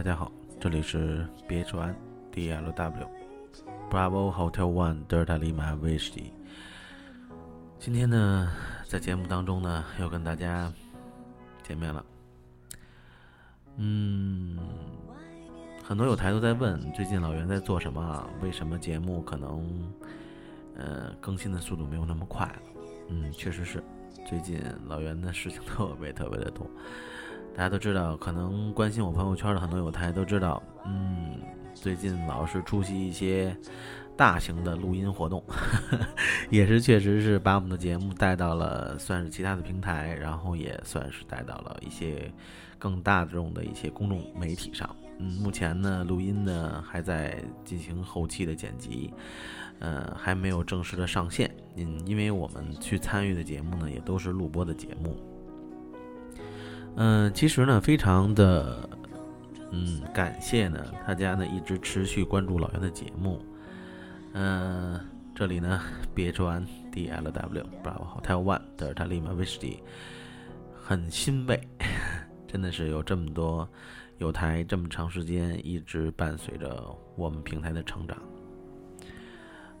大家好，这里是 BH1 DLW Bravo Hotel One Delta Lima Whiskey。今天呢，在节目当中呢，又跟大家见面了。嗯，很多有台都在问，最近老袁在做什么？为什么节目可能呃更新的速度没有那么快了？嗯，确实是，最近老袁的事情特别特别的多。大家都知道，可能关心我朋友圈的很多有台都知道，嗯，最近老是出席一些大型的录音活动，也是确实是把我们的节目带到了算是其他的平台，然后也算是带到了一些更大众的一些公众媒体上。嗯，目前呢，录音呢还在进行后期的剪辑，呃，还没有正式的上线。嗯，因为我们去参与的节目呢，也都是录播的节目。嗯，其实呢，非常的，嗯，感谢呢，大家呢一直持续关注老袁的节目。嗯，这里呢，BH1 DLW Bravo Hotel One 德尔塔利马威士忌，很欣慰，真的是有这么多有台这么长时间一直伴随着我们平台的成长。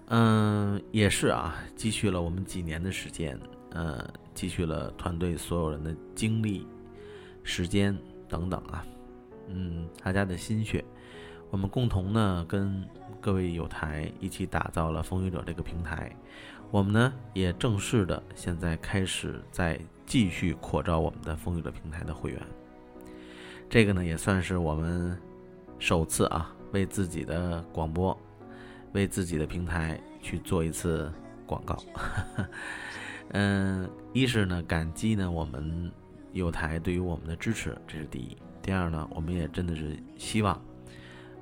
嗯，也是啊，积蓄了我们几年的时间，呃，积蓄了团队所有人的精力。时间等等啊，嗯，大家的心血，我们共同呢跟各位有台一起打造了风雨者这个平台，我们呢也正式的现在开始在继续扩招我们的风雨者平台的会员，这个呢也算是我们首次啊为自己的广播，为自己的平台去做一次广告，嗯，一是呢感激呢我们。有台对于我们的支持，这是第一。第二呢，我们也真的是希望，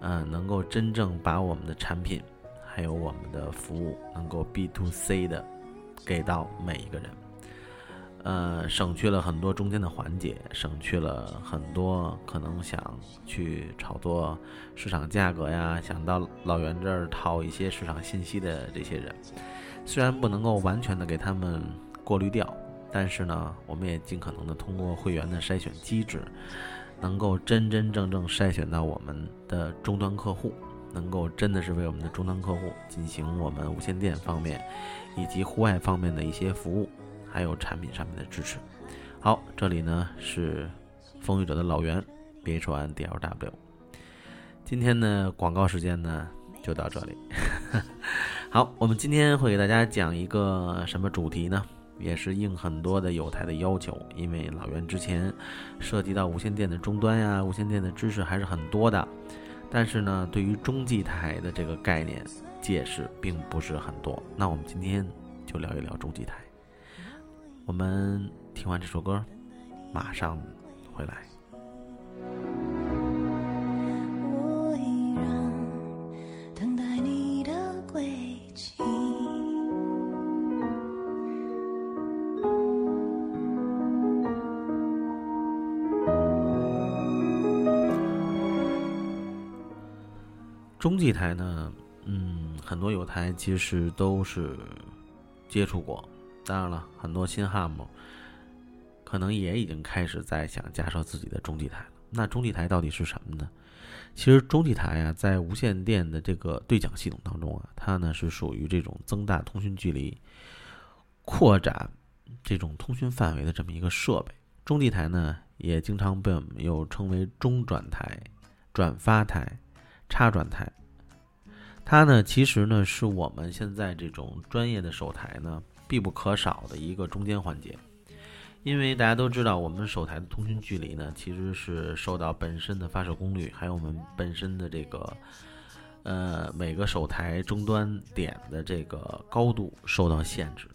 嗯，能够真正把我们的产品，还有我们的服务，能够 B to C 的给到每一个人，呃，省去了很多中间的环节，省去了很多可能想去炒作市场价格呀，想到老袁这儿套一些市场信息的这些人，虽然不能够完全的给他们过滤掉。但是呢，我们也尽可能的通过会员的筛选机制，能够真真正正筛选到我们的终端客户，能够真的是为我们的终端客户进行我们无线电方面以及户外方面的一些服务，还有产品上面的支持。好，这里呢是风雨者的老袁，BH1 DLW。今天的广告时间呢就到这里。好，我们今天会给大家讲一个什么主题呢？也是应很多的有台的要求，因为老袁之前涉及到无线电的终端呀，无线电的知识还是很多的，但是呢，对于中继台的这个概念解释并不是很多。那我们今天就聊一聊中继台。我们听完这首歌，马上回来。中继台呢，嗯，很多有台其实都是接触过。当然了，很多新汉姆可能也已经开始在想架设自己的中继台了。那中继台到底是什么呢？其实中继台呀，在无线电的这个对讲系统当中啊，它呢是属于这种增大通讯距离、扩展这种通讯范围的这么一个设备。中继台呢，也经常被我们又称为中转台、转发台。插转台，它呢，其实呢，是我们现在这种专业的手台呢必不可少的一个中间环节。因为大家都知道，我们手台的通讯距离呢，其实是受到本身的发射功率，还有我们本身的这个，呃，每个手台终端点的这个高度受到限制。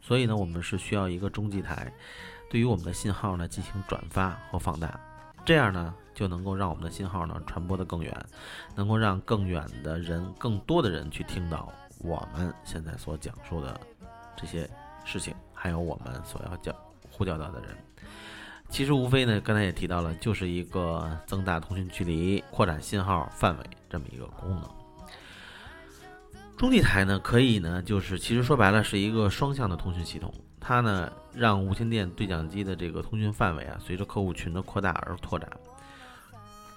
所以呢，我们是需要一个中继台，对于我们的信号呢进行转发和放大，这样呢。就能够让我们的信号呢传播的更远，能够让更远的人、更多的人去听到我们现在所讲述的这些事情，还有我们所要叫呼叫到的人。其实无非呢，刚才也提到了，就是一个增大通讯距离、扩展信号范围这么一个功能。中继台呢，可以呢，就是其实说白了是一个双向的通讯系统，它呢让无线电对讲机的这个通讯范围啊，随着客户群的扩大而拓展。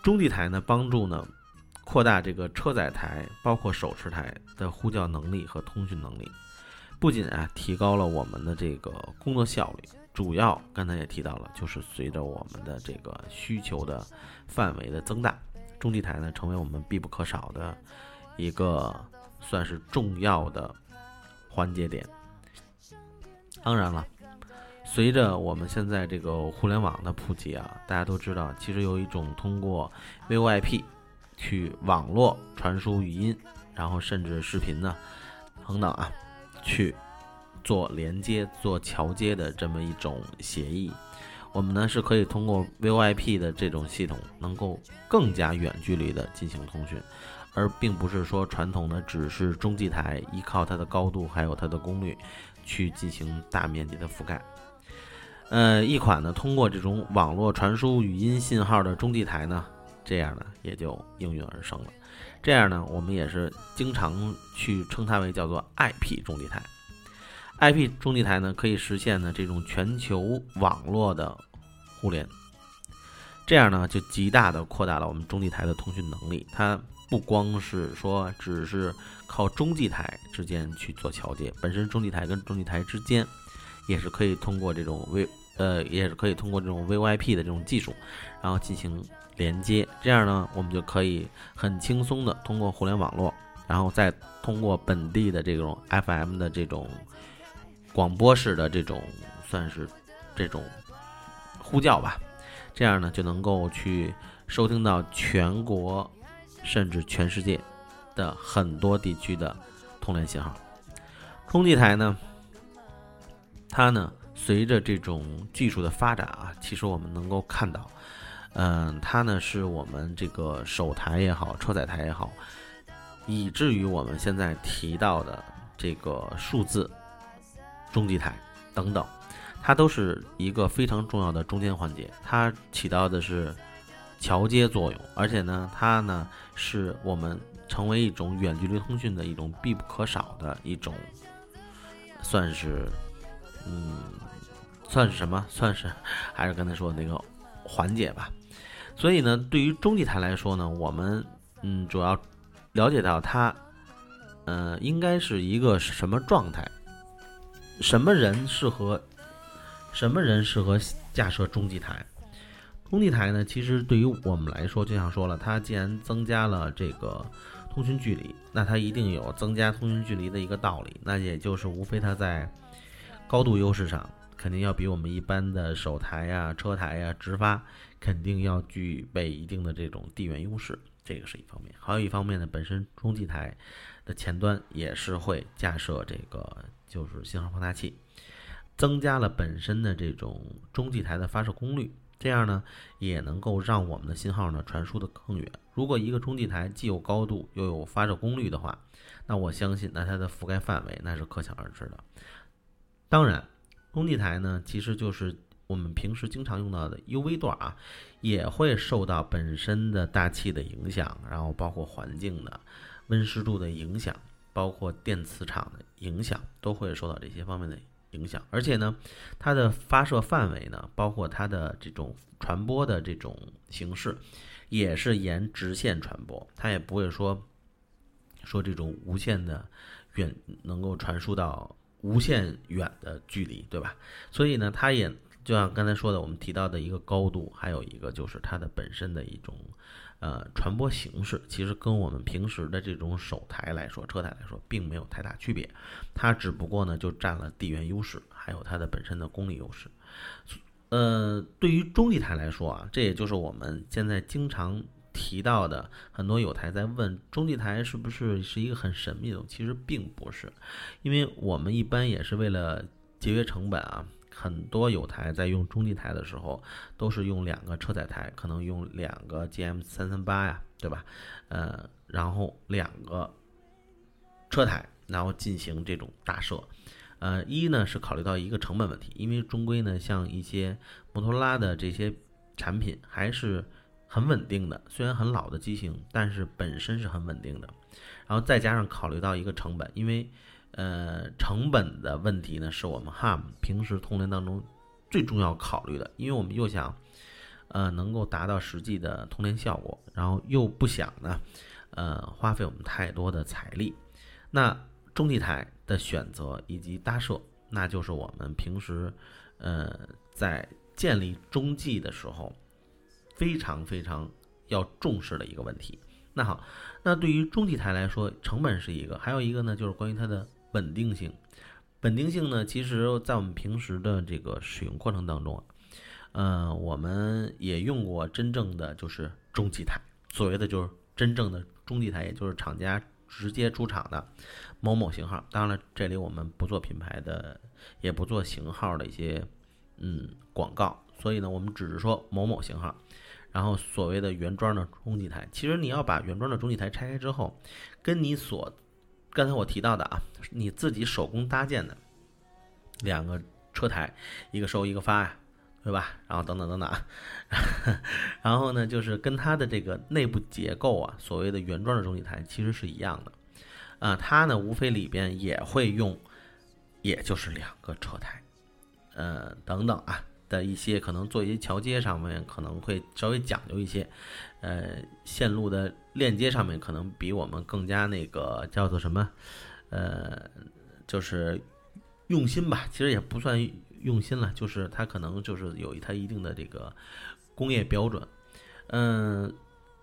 中继台呢，帮助呢扩大这个车载台，包括手持台的呼叫能力和通讯能力，不仅啊提高了我们的这个工作效率，主要刚才也提到了，就是随着我们的这个需求的范围的增大，中继台呢成为我们必不可少的一个算是重要的环节点。当然了。随着我们现在这个互联网的普及啊，大家都知道，其实有一种通过 VoIP 去网络传输语音，然后甚至视频呢，等等啊，去做连接、做桥接的这么一种协议。我们呢是可以通过 VoIP 的这种系统，能够更加远距离的进行通讯，而并不是说传统的只是中继台依靠它的高度还有它的功率去进行大面积的覆盖。呃，一款呢通过这种网络传输语音信号的中继台呢，这样呢也就应运而生了。这样呢，我们也是经常去称它为叫做 IP 中继台。IP 中继台呢可以实现呢这种全球网络的互联，这样呢就极大的扩大了我们中继台的通讯能力。它不光是说只是靠中继台之间去做桥接，本身中继台跟中继台之间。也是可以通过这种 V 呃，也是可以通过这种 VoIP 的这种技术，然后进行连接。这样呢，我们就可以很轻松的通过互联网络，然后再通过本地的这种 FM 的这种广播式的这种算是这种呼叫吧。这样呢，就能够去收听到全国甚至全世界的很多地区的通联信号。中继台呢？它呢，随着这种技术的发展啊，其实我们能够看到，嗯，它呢是我们这个手台也好，车载台也好，以至于我们现在提到的这个数字中继台等等，它都是一个非常重要的中间环节，它起到的是桥接作用，而且呢，它呢是我们成为一种远距离通讯的一种必不可少的一种，算是。嗯，算是什么？算是还是刚才说的那个环节吧。所以呢，对于中继台来说呢，我们嗯主要了解到它，呃，应该是一个什么状态？什么人适合？什么人适合架设中继台？中继台呢，其实对于我们来说，就像说了，它既然增加了这个通讯距离，那它一定有增加通讯距离的一个道理。那也就是无非它在高度优势上，肯定要比我们一般的手台呀、车台呀直发，肯定要具备一定的这种地缘优势，这个是一方面。还有一方面呢，本身中继台的前端也是会架设这个就是信号放大器，增加了本身的这种中继台的发射功率，这样呢也能够让我们的信号呢传输的更远。如果一个中继台既有高度又有发射功率的话，那我相信那它的覆盖范围那是可想而知的。当然，中继台呢，其实就是我们平时经常用到的 UV 段啊，也会受到本身的大气的影响，然后包括环境的温湿度的影响，包括电磁场的影响，都会受到这些方面的影响。而且呢，它的发射范围呢，包括它的这种传播的这种形式，也是沿直线传播，它也不会说说这种无限的远能够传输到。无限远的距离，对吧？所以呢，它也就像刚才说的，我们提到的一个高度，还有一个就是它的本身的一种呃传播形式，其实跟我们平时的这种手台来说、车台来说，并没有太大区别。它只不过呢，就占了地缘优势，还有它的本身的功率优势。呃，对于中继台来说啊，这也就是我们现在经常。提到的很多有台在问中继台是不是是一个很神秘的，其实并不是，因为我们一般也是为了节约成本啊，很多有台在用中继台的时候都是用两个车载台，可能用两个 GM 三三八呀，对吧？呃，然后两个车台，然后进行这种搭设。呃，一呢是考虑到一个成本问题，因为终归呢像一些摩托罗拉的这些产品还是。很稳定的，虽然很老的机型，但是本身是很稳定的。然后再加上考虑到一个成本，因为呃成本的问题呢，是我们 HAM 平时通联当中最重要考虑的。因为我们又想呃，能够达到实际的通联效果，然后又不想呢，呃，花费我们太多的财力，那中继台的选择以及搭设，那就是我们平时，呃，在建立中继的时候，非常非常要重视的一个问题。那好，那对于中继台来说，成本是一个，还有一个呢，就是关于它的稳定性。稳定性呢，其实在我们平时的这个使用过程当中啊。呃，我们也用过真正的就是中继台，所谓的就是真正的中继台，也就是厂家直接出厂的某某型号。当然了，这里我们不做品牌的，也不做型号的一些嗯广告，所以呢，我们只是说某某型号。然后所谓的原装的中继台，其实你要把原装的中继台拆开之后，跟你所刚才我提到的啊，你自己手工搭建的两个车台，一个收一个发呀。对吧？然后等等等等啊，然后呢，就是跟它的这个内部结构啊，所谓的原装的中继台其实是一样的，啊，它呢无非里边也会用，也就是两个车台，呃，等等啊的一些可能做一些桥接上面可能会稍微讲究一些，呃，线路的链接上面可能比我们更加那个叫做什么，呃，就是用心吧，其实也不算。用心了，就是它可能就是有它一定的这个工业标准，嗯，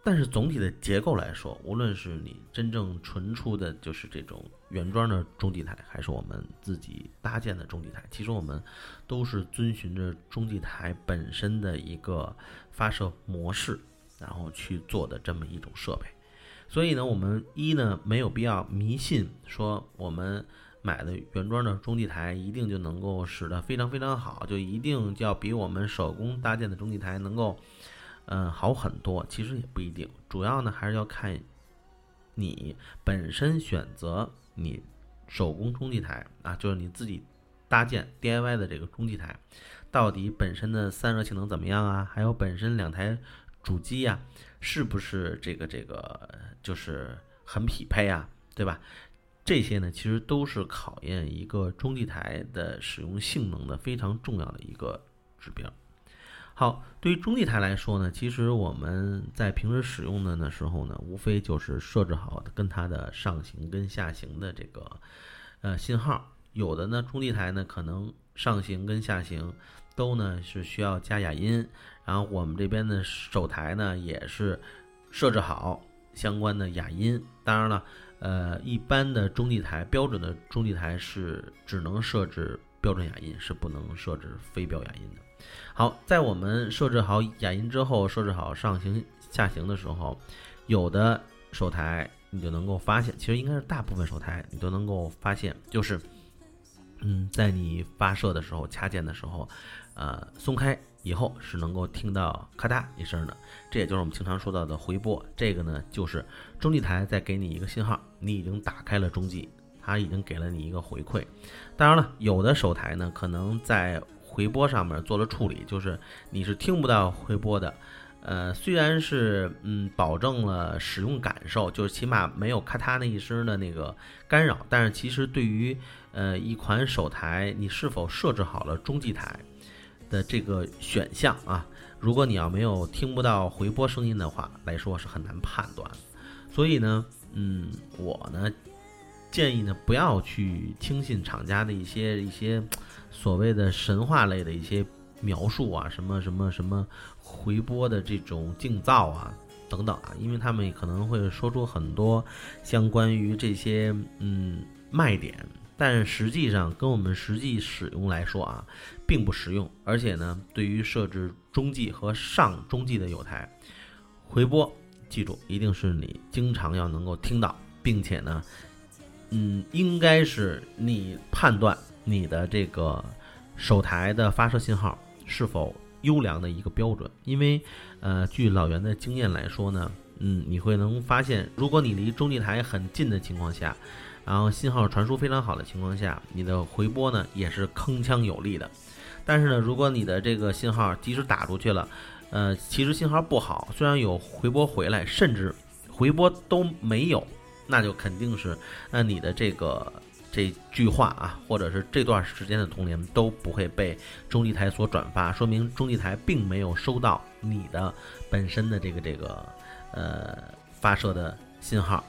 但是总体的结构来说，无论是你真正纯出的就是这种原装的中继台，还是我们自己搭建的中继台，其实我们都是遵循着中继台本身的一个发射模式，然后去做的这么一种设备。所以呢，我们一呢没有必要迷信说我们。买的原装的中继台一定就能够使得非常非常好，就一定就要比我们手工搭建的中继台能够，嗯，好很多。其实也不一定，主要呢还是要看你本身选择你手工中继台啊，就是你自己搭建 DIY 的这个中继台，到底本身的散热性能怎么样啊？还有本身两台主机呀，是不是这个这个就是很匹配啊？对吧？这些呢，其实都是考验一个中继台的使用性能的非常重要的一个指标。好，对于中继台来说呢，其实我们在平时使用的呢时候呢，无非就是设置好跟它的上行跟下行的这个呃信号。有的呢，中继台呢可能上行跟下行都呢是需要加哑音，然后我们这边的手台呢也是设置好相关的哑音。当然了。呃，一般的中继台，标准的中继台是只能设置标准哑音，是不能设置非标哑音的。好，在我们设置好哑音之后，设置好上行下行的时候，有的手台你就能够发现，其实应该是大部分手台你都能够发现，就是，嗯，在你发射的时候掐键的时候，呃，松开。以后是能够听到咔嗒一声的，这也就是我们经常说到的回波。这个呢，就是中继台在给你一个信号，你已经打开了中继，它已经给了你一个回馈。当然了，有的手台呢，可能在回波上面做了处理，就是你是听不到回波的。呃，虽然是嗯保证了使用感受，就是起码没有咔嗒那一声的那个干扰，但是其实对于呃一款手台，你是否设置好了中继台？的这个选项啊，如果你要没有听不到回波声音的话来说是很难判断，所以呢，嗯，我呢建议呢不要去轻信厂家的一些一些所谓的神话类的一些描述啊，什么什么什么回波的这种静噪啊等等啊，因为他们可能会说出很多相关于这些嗯卖点。但实际上，跟我们实际使用来说啊，并不实用。而且呢，对于设置中继和上中继的有台回波，记住一定是你经常要能够听到，并且呢，嗯，应该是你判断你的这个手台的发射信号是否优良的一个标准。因为，呃，据老袁的经验来说呢，嗯，你会能发现，如果你离中继台很近的情况下。然后信号传输非常好的情况下，你的回波呢也是铿锵有力的。但是呢，如果你的这个信号即使打出去了，呃，其实信号不好，虽然有回波回来，甚至回波都没有，那就肯定是那你的这个这句话啊，或者是这段时间的童年都不会被中继台所转发，说明中继台并没有收到你的本身的这个这个呃发射的信号。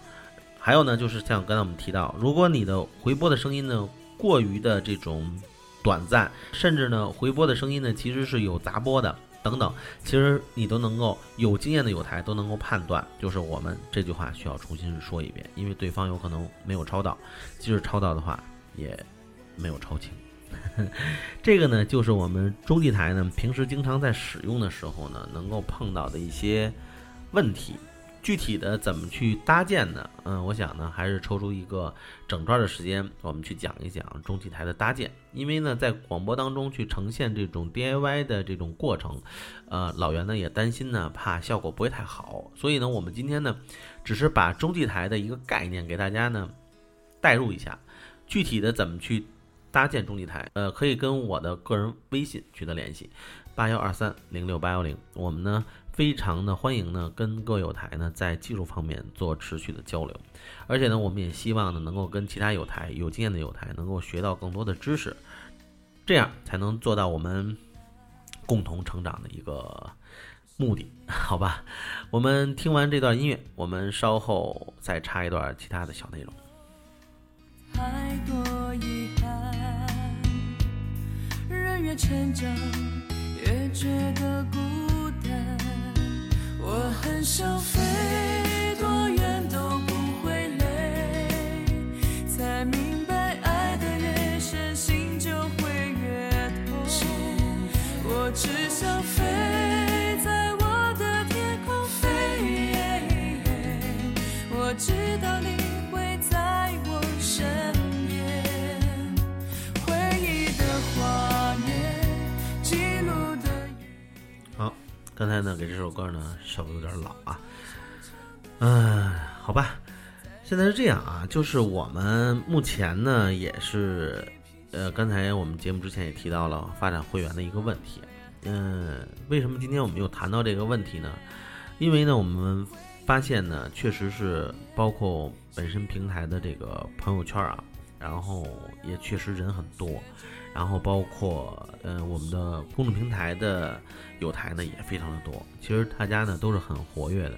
还有呢，就是像刚才我们提到，如果你的回播的声音呢过于的这种短暂，甚至呢回播的声音呢其实是有杂波的等等，其实你都能够有经验的有台都能够判断，就是我们这句话需要重新说一遍，因为对方有可能没有抄到，即使抄到的话也没有抄清。这个呢，就是我们中继台呢平时经常在使用的时候呢能够碰到的一些问题。具体的怎么去搭建呢？嗯，我想呢，还是抽出一个整段的时间，我们去讲一讲中继台的搭建。因为呢，在广播当中去呈现这种 DIY 的这种过程，呃，老袁呢也担心呢，怕效果不会太好，所以呢，我们今天呢，只是把中继台的一个概念给大家呢带入一下。具体的怎么去搭建中继台，呃，可以跟我的个人微信取得联系，八幺二三零六八幺零。我们呢。非常的欢迎呢，跟各友台呢在技术方面做持续的交流，而且呢，我们也希望呢能够跟其他有台有经验的有台能够学到更多的知识，这样才能做到我们共同成长的一个目的，好吧？我们听完这段音乐，我们稍后再插一段其他的小内容。太多遗憾，人越成长越觉得孤。就飞刚才呢，给这首歌呢。稍微有点老啊，嗯，好吧，现在是这样啊，就是我们目前呢也是，呃，刚才我们节目之前也提到了发展会员的一个问题，嗯，为什么今天我们又谈到这个问题呢？因为呢，我们发现呢，确实是包括本身平台的这个朋友圈啊，然后也确实人很多，然后包括呃我们的公众平台的。有台呢也非常的多，其实大家呢都是很活跃的。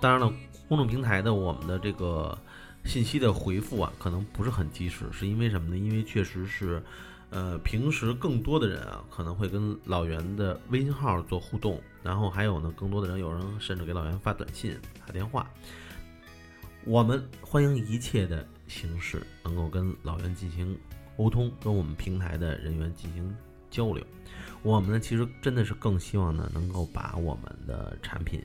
当然了，公众平台的我们的这个信息的回复啊，可能不是很及时，是因为什么呢？因为确实是，呃，平时更多的人啊，可能会跟老袁的微信号做互动，然后还有呢，更多的人有人甚至给老袁发短信、打电话。我们欢迎一切的形式能够跟老袁进行沟通，跟我们平台的人员进行交流。我们呢，其实真的是更希望呢，能够把我们的产品，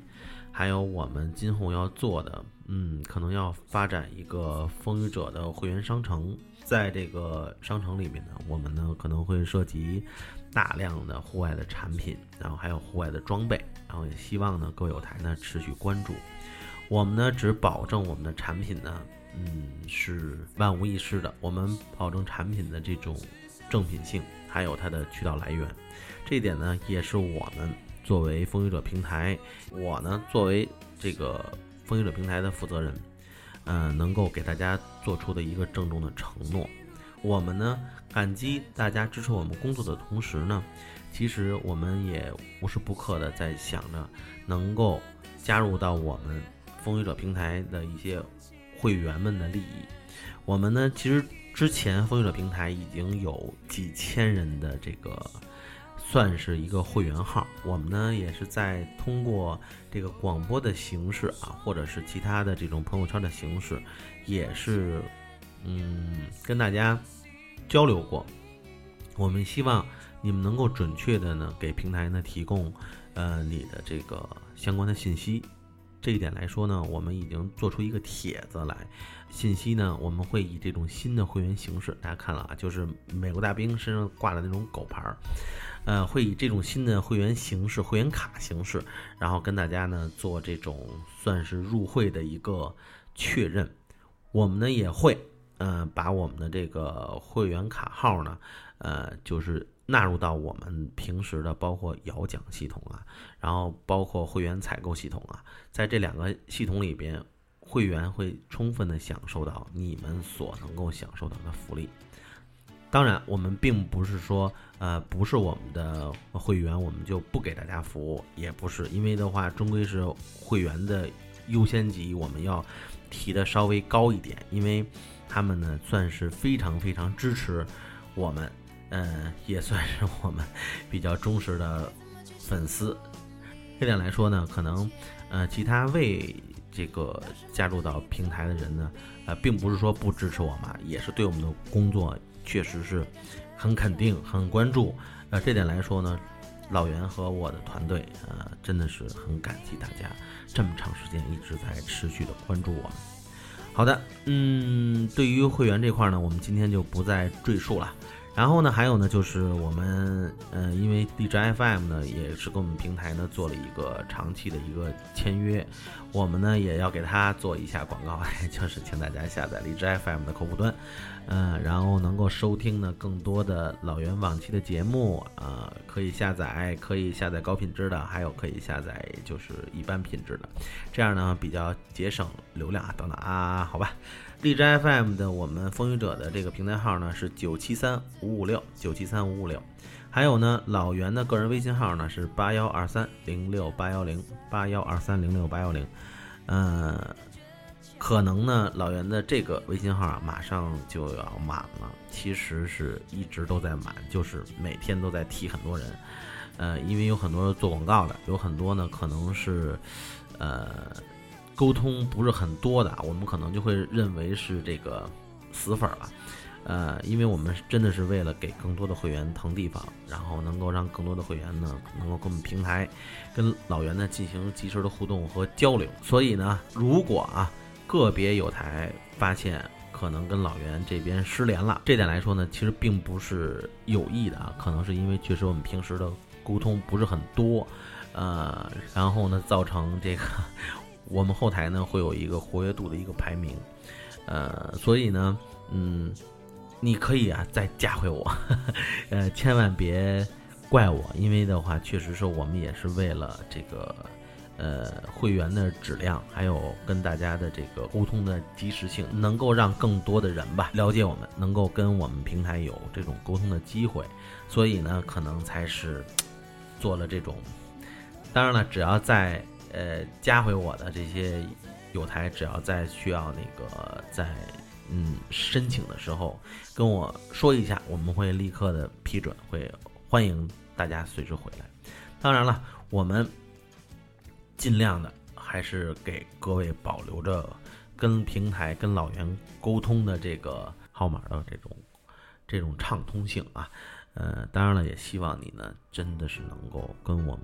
还有我们今后要做的，嗯，可能要发展一个风雨者的会员商城，在这个商城里面呢，我们呢可能会涉及大量的户外的产品，然后还有户外的装备，然后也希望呢各位有台呢持续关注。我们呢只保证我们的产品呢，嗯，是万无一失的，我们保证产品的这种正品性，还有它的渠道来源。这一点呢，也是我们作为风雨者平台，我呢作为这个风雨者平台的负责人，嗯，能够给大家做出的一个郑重的承诺。我们呢感激大家支持我们工作的同时呢，其实我们也无时不刻的在想着能够加入到我们风雨者平台的一些会员们的利益。我们呢，其实之前风雨者平台已经有几千人的这个。算是一个会员号，我们呢也是在通过这个广播的形式啊，或者是其他的这种朋友圈的形式，也是嗯跟大家交流过。我们希望你们能够准确的呢给平台呢提供呃你的这个相关的信息。这一点来说呢，我们已经做出一个帖子来，信息呢我们会以这种新的会员形式，大家看了啊，就是美国大兵身上挂的那种狗牌儿。呃，会以这种新的会员形式、会员卡形式，然后跟大家呢做这种算是入会的一个确认。我们呢也会，呃，把我们的这个会员卡号呢，呃，就是纳入到我们平时的包括摇奖系统啊，然后包括会员采购系统啊，在这两个系统里边。会员会充分的享受到你们所能够享受到的福利。当然，我们并不是说，呃，不是我们的会员，我们就不给大家服务，也不是，因为的话，终归是会员的优先级，我们要提的稍微高一点，因为他们呢，算是非常非常支持我们，嗯，也算是我们比较忠实的粉丝。这点来说呢，可能，呃，其他未这个加入到平台的人呢，呃，并不是说不支持我们，也是对我们的工作。确实是很肯定、很关注，呃，这点来说呢，老袁和我的团队，呃，真的是很感激大家这么长时间一直在持续的关注我们。好的，嗯，对于会员这块呢，我们今天就不再赘述了。然后呢，还有呢，就是我们，呃，因为荔枝 FM 呢，也是跟我们平台呢做了一个长期的一个签约，我们呢也要给他做一下广告，就是请大家下载荔枝 FM 的客户端。嗯，然后能够收听呢更多的老袁往期的节目，呃，可以下载，可以下载高品质的，还有可以下载就是一般品质的，这样呢比较节省流量啊等等啊，好吧。荔枝 FM 的我们风雨者的这个平台号呢是九七三五五六九七三五五六，还有呢老袁的个人微信号呢是八幺二三零六八幺零八幺二三零六八幺零，嗯。可能呢，老袁的这个微信号啊，马上就要满了。其实是一直都在满，就是每天都在提很多人。呃，因为有很多做广告的，有很多呢可能是，呃，沟通不是很多的，我们可能就会认为是这个死粉了。呃，因为我们真的是为了给更多的会员腾地方，然后能够让更多的会员呢，能够跟我们平台跟老袁呢进行及时的互动和交流。所以呢，如果啊。个别有台发现可能跟老袁这边失联了，这点来说呢，其实并不是有意的啊，可能是因为确实我们平时的沟通不是很多，呃，然后呢，造成这个我们后台呢会有一个活跃度的一个排名，呃，所以呢，嗯，你可以啊再加回我，呃，千万别怪我，因为的话，确实是我们也是为了这个。呃，会员的质量，还有跟大家的这个沟通的及时性，能够让更多的人吧了解我们，能够跟我们平台有这种沟通的机会，所以呢，可能才是做了这种。当然了，只要在呃加回我的这些有台，只要在需要那个在嗯申请的时候跟我说一下，我们会立刻的批准，会欢迎大家随时回来。当然了，我们。尽量的还是给各位保留着跟平台、跟老袁沟通的这个号码的这种这种畅通性啊，呃，当然了，也希望你呢真的是能够跟我们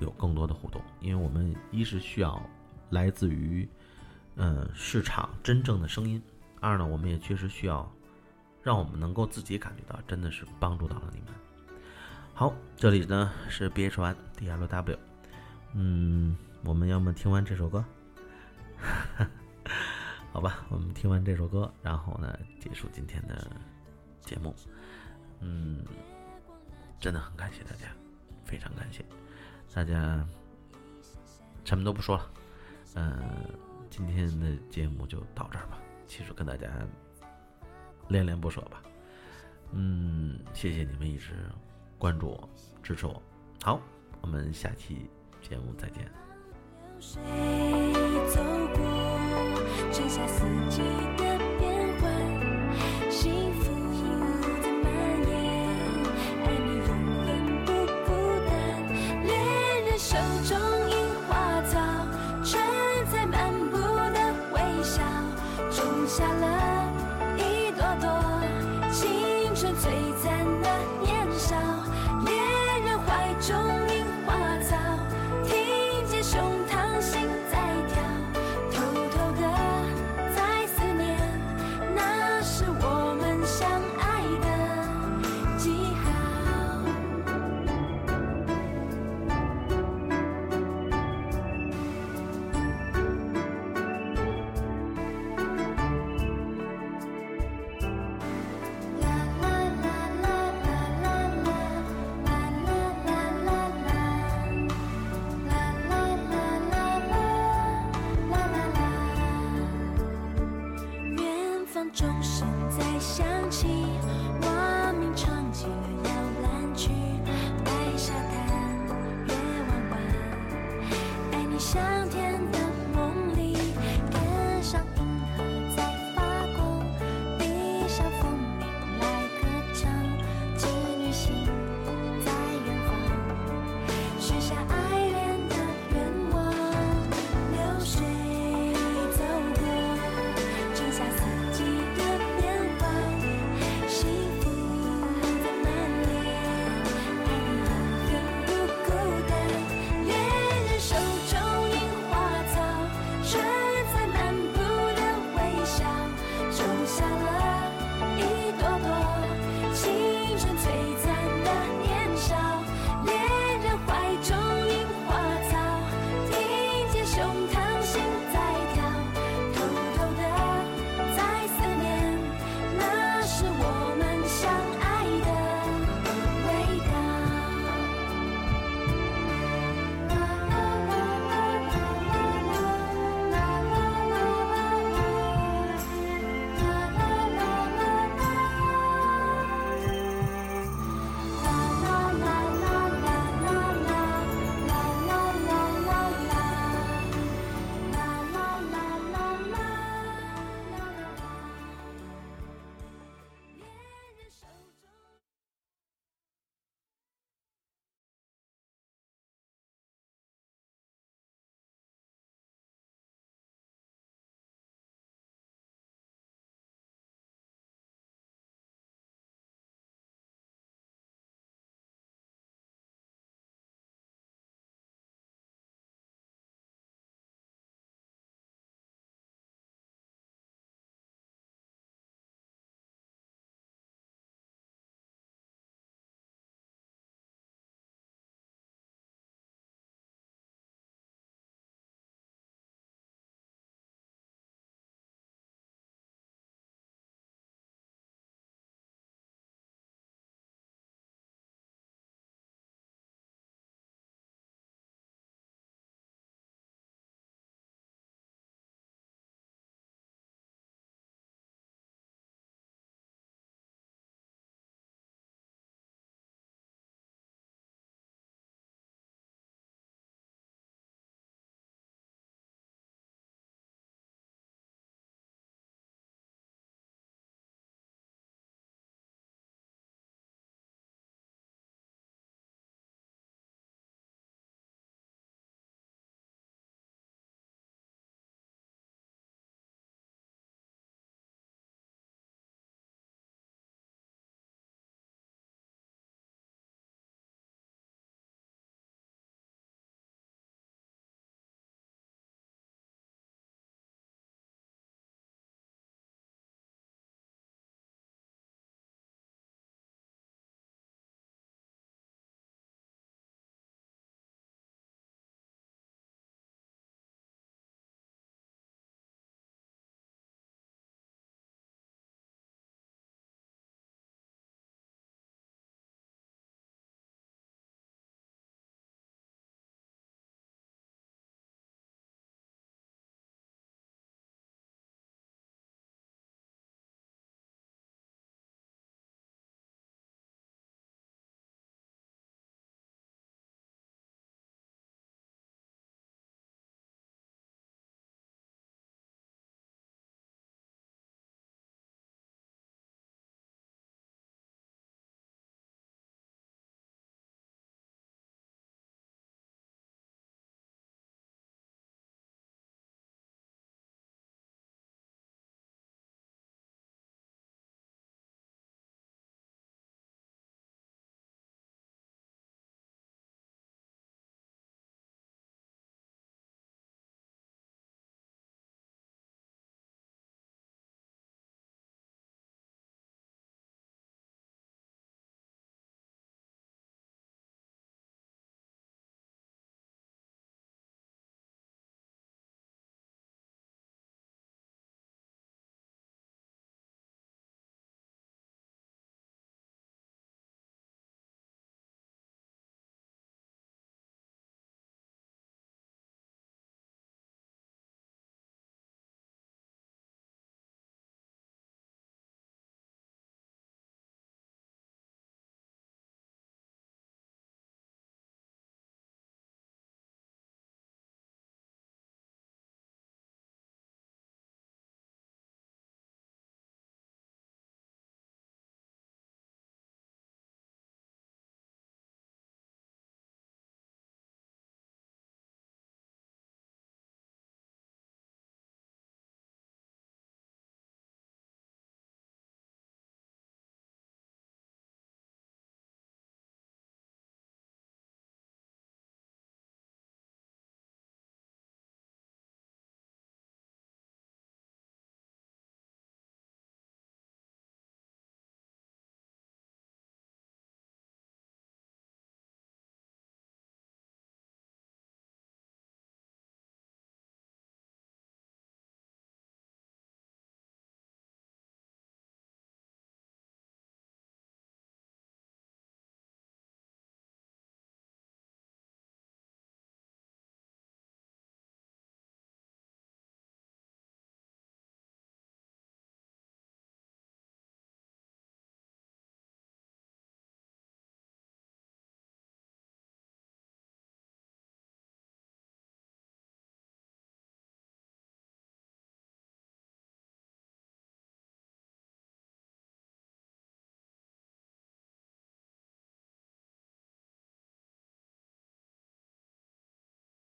有更多的互动，因为我们一是需要来自于呃市场真正的声音，二呢，我们也确实需要让我们能够自己感觉到真的是帮助到了你们。好，这里呢是 B H One D L W。嗯，我们要么听完这首歌，好吧，我们听完这首歌，然后呢，结束今天的节目。嗯，真的很感谢大家，非常感谢大家，什么都不说了。嗯，今天的节目就到这儿吧。其实跟大家恋恋不舍吧。嗯，谢谢你们一直关注我、支持我。好，我们下期。节目再见。谁走过剩下四季的